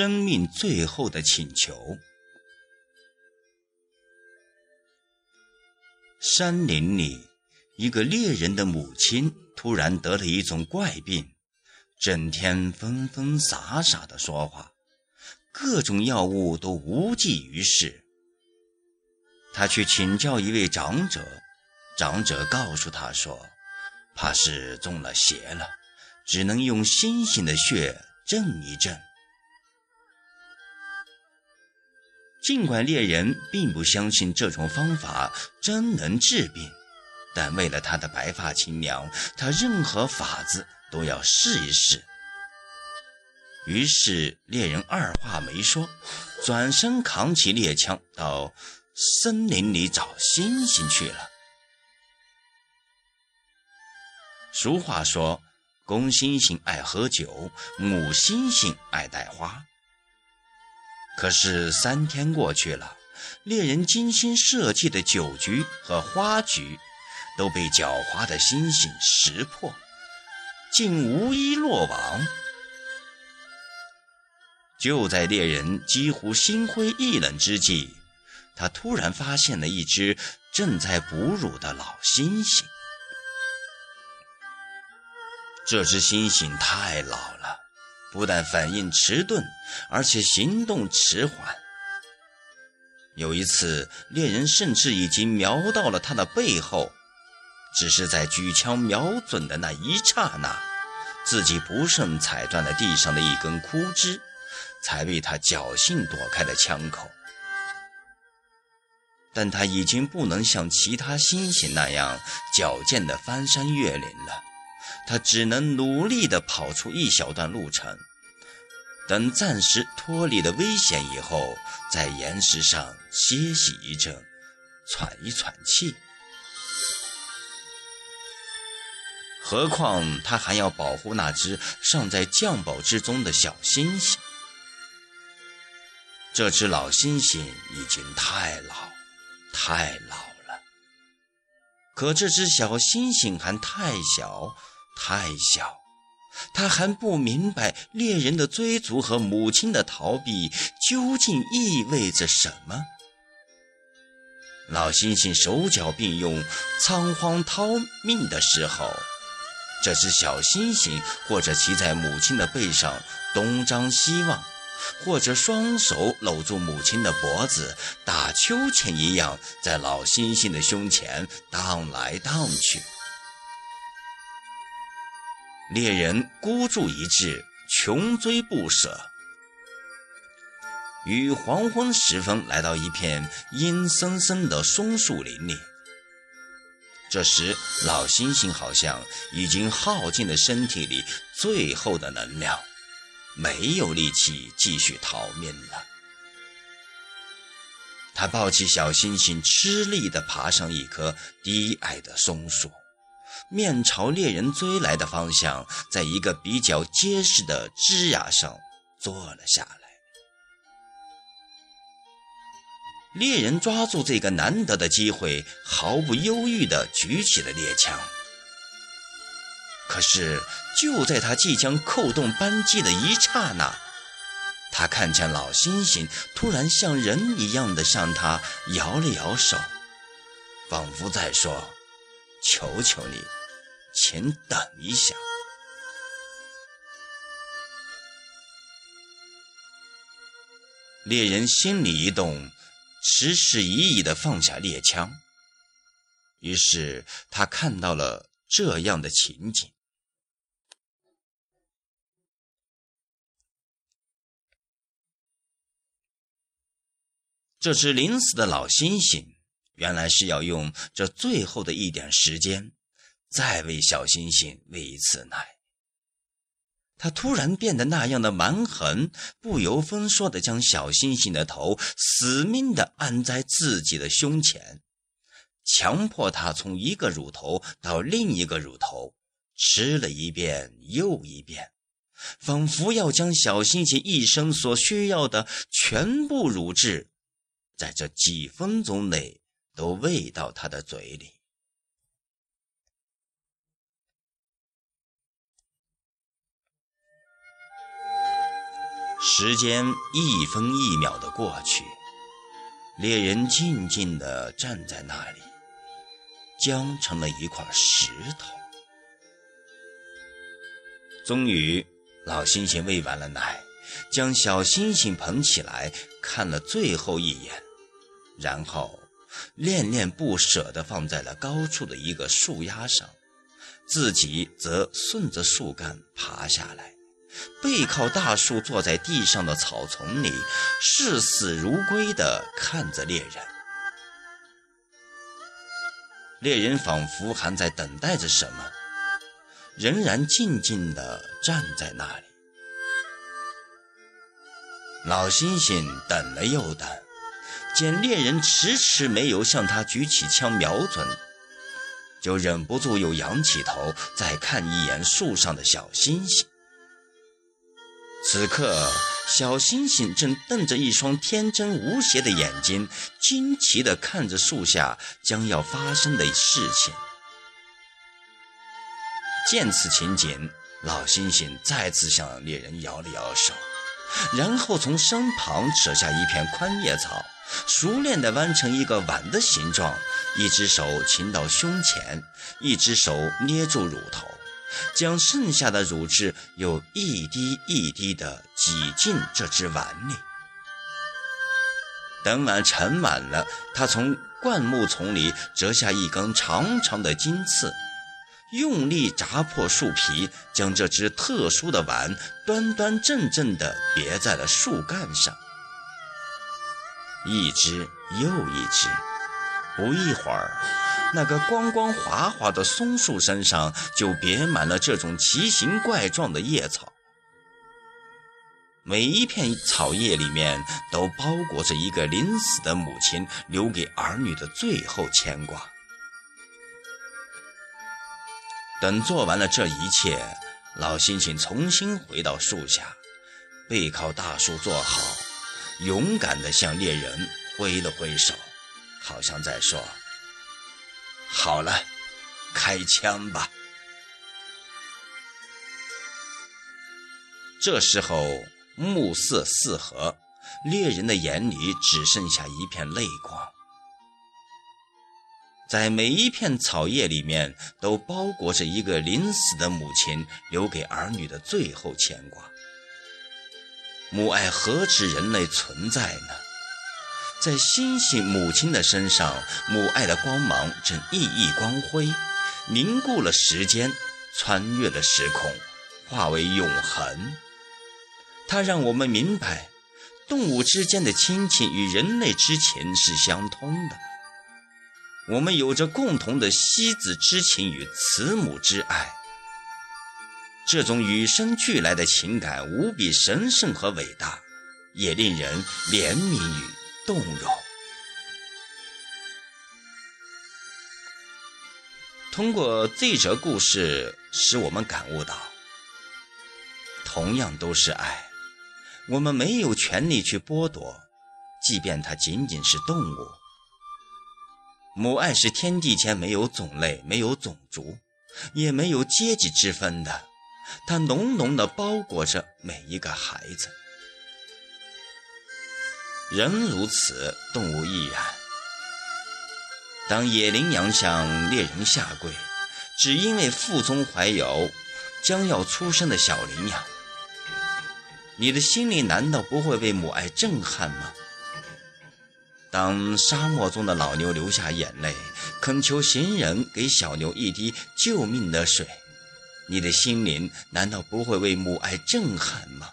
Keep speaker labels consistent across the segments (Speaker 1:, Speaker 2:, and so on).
Speaker 1: 生命最后的请求。山林里，一个猎人的母亲突然得了一种怪病，整天疯疯傻傻的说话，各种药物都无济于事。他去请教一位长者，长者告诉他说，怕是中了邪了，只能用猩猩的血镇一镇。尽管猎人并不相信这种方法真能治病，但为了他的白发亲娘，他任何法子都要试一试。于是猎人二话没说，转身扛起猎枪到森林里找星星去了。俗话说：“公猩猩爱喝酒，母猩猩爱戴花。”可是三天过去了，猎人精心设计的酒局和花局都被狡猾的猩猩识破，竟无一落网。就在猎人几乎心灰意冷之际，他突然发现了一只正在哺乳的老猩猩。这只猩猩太老了。不但反应迟钝，而且行动迟缓。有一次，猎人甚至已经瞄到了他的背后，只是在举枪瞄准的那一刹那，自己不慎踩断了地上的一根枯枝，才被他侥幸躲开了枪口。但他已经不能像其他猩猩那样矫健地翻山越岭了。他只能努力地跑出一小段路程，等暂时脱离了危险以后，在岩石上歇息一阵，喘一喘气。何况他还要保护那只尚在襁褓之中的小猩猩。这只老猩猩已经太老，太老了。可这只小猩猩还太小。太小，它还不明白猎人的追逐和母亲的逃避究竟意味着什么。老猩猩手脚并用，仓皇逃命的时候，这只小猩猩或者骑在母亲的背上东张西望，或者双手搂住母亲的脖子，打秋千一样在老猩猩的胸前荡来荡去。猎人孤注一掷，穷追不舍。于黄昏时分，来到一片阴森森的松树林里。这时，老猩猩好像已经耗尽了身体里最后的能量，没有力气继续逃命了。他抱起小星星，吃力地爬上一棵低矮的松树。面朝猎人追来的方向，在一个比较结实的枝桠上坐了下来。猎人抓住这个难得的机会，毫不犹豫地举起了猎枪。可是，就在他即将扣动扳机的一刹那，他看见老猩猩突然像人一样的向他摇了摇手，仿佛在说：“求求你。”请等一下。猎人心里一动，迟迟疑疑的放下猎枪。于是他看到了这样的情景：这只临死的老猩猩，原来是要用这最后的一点时间。再为小猩猩喂一次奶。他突然变得那样的蛮横，不由分说的将小猩猩的头死命的按在自己的胸前，强迫他从一个乳头到另一个乳头吃了一遍又一遍，仿佛要将小星星一生所需要的全部乳汁，在这几分钟内都喂到他的嘴里。时间一分一秒的过去，猎人静静地站在那里，僵成了一块石头。终于，老猩猩喂完了奶，将小猩猩捧起来看了最后一眼，然后恋恋不舍地放在了高处的一个树丫上，自己则顺着树干爬下来。背靠大树，坐在地上的草丛里，视死如归地看着猎人。猎人仿佛还在等待着什么，仍然静静地站在那里。老猩猩等了又等，见猎人迟迟没有向他举起枪瞄准，就忍不住又仰起头再看一眼树上的小星星。此刻，小星星正瞪着一双天真无邪的眼睛，惊奇地看着树下将要发生的事情。见此情景，老猩猩再次向猎人摇了摇手，然后从身旁扯下一片宽叶草，熟练地弯成一个碗的形状，一只手擒到胸前，一只手捏住乳头。将剩下的乳汁又一滴一滴地挤进这只碗里。等碗盛满了，他从灌木丛里折下一根长长的金刺，用力砸破树皮，将这只特殊的碗端端正正地别在了树干上。一只又一只，不一会儿。那个光光滑滑的松树身上就别满了这种奇形怪状的叶草，每一片草叶里面都包裹着一个临死的母亲留给儿女的最后牵挂。等做完了这一切，老猩猩重新回到树下，背靠大树坐好，勇敢地向猎人挥了挥手，好像在说。好了，开枪吧。这时候暮色四合，猎人的眼里只剩下一片泪光。在每一片草叶里面，都包裹着一个临死的母亲留给儿女的最后牵挂。母爱何止人类存在呢？在星星母亲的身上，母爱的光芒正熠熠光辉，凝固了时间，穿越了时空，化为永恒。它让我们明白，动物之间的亲情与人类之情是相通的。我们有着共同的惜子之情与慈母之爱，这种与生俱来的情感无比神圣和伟大，也令人怜悯与。动容。通过这则故事，使我们感悟到，同样都是爱，我们没有权利去剥夺，即便它仅仅是动物。母爱是天地间没有种类、没有种族、也没有阶级之分的，它浓浓的包裹着每一个孩子。人如此，动物亦然。当野羚羊向猎人下跪，只因为腹中怀有将要出生的小羚羊，你的心里难道不会被母爱震撼吗？当沙漠中的老牛流下眼泪，恳求行人给小牛一滴救命的水，你的心灵难道不会为母爱震撼吗？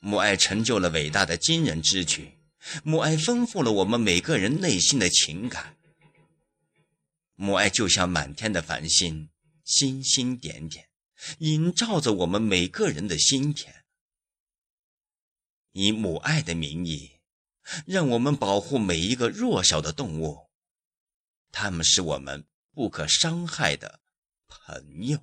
Speaker 1: 母爱成就了伟大的惊人之举，母爱丰富了我们每个人内心的情感。母爱就像满天的繁星，星星点点，映照着我们每个人的心田。以母爱的名义，让我们保护每一个弱小的动物，他们是我们不可伤害的朋友。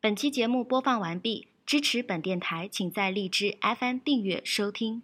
Speaker 2: 本期节目播放完毕，支持本电台，请在荔枝 FM 订阅收听。